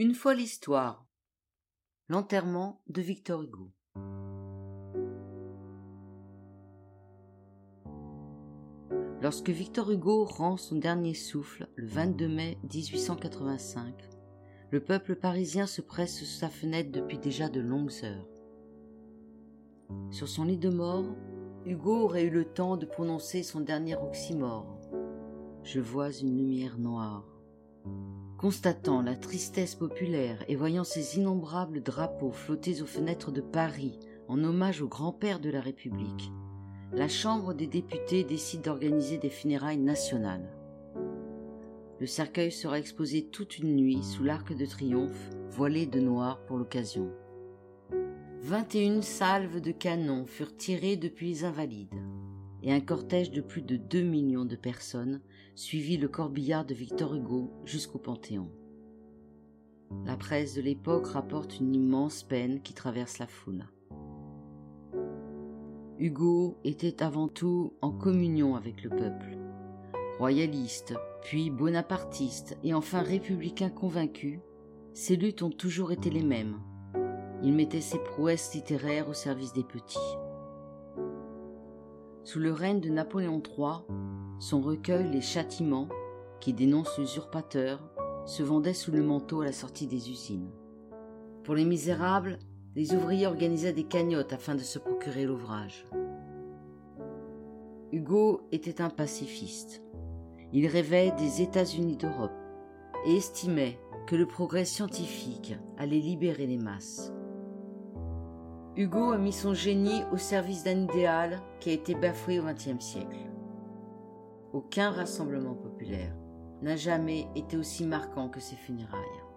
Une fois l'histoire. L'enterrement de Victor Hugo. Lorsque Victor Hugo rend son dernier souffle le 22 mai 1885, le peuple parisien se presse sous sa fenêtre depuis déjà de longues heures. Sur son lit de mort, Hugo aurait eu le temps de prononcer son dernier oxymore. Je vois une lumière noire. Constatant la tristesse populaire et voyant ces innombrables drapeaux flottés aux fenêtres de Paris en hommage au grand-père de la République, la Chambre des députés décide d'organiser des funérailles nationales. Le cercueil sera exposé toute une nuit sous l'arc de triomphe, voilé de noir pour l'occasion. Vingt et une salves de canons furent tirées depuis les Invalides, et un cortège de plus de deux millions de personnes suivit le corbillard de Victor Hugo jusqu'au Panthéon. La presse de l'époque rapporte une immense peine qui traverse la foule. Hugo était avant tout en communion avec le peuple. Royaliste, puis bonapartiste et enfin républicain convaincu, ses luttes ont toujours été les mêmes. Il mettait ses prouesses littéraires au service des petits. Sous le règne de Napoléon III, son recueil Les Châtiments, qui dénonce l'usurpateur, se vendait sous le manteau à la sortie des usines. Pour les misérables, les ouvriers organisaient des cagnottes afin de se procurer l'ouvrage. Hugo était un pacifiste. Il rêvait des États-Unis d'Europe et estimait que le progrès scientifique allait libérer les masses. Hugo a mis son génie au service d'un idéal qui a été bafoué au XXe siècle. Aucun rassemblement populaire n'a jamais été aussi marquant que ses funérailles.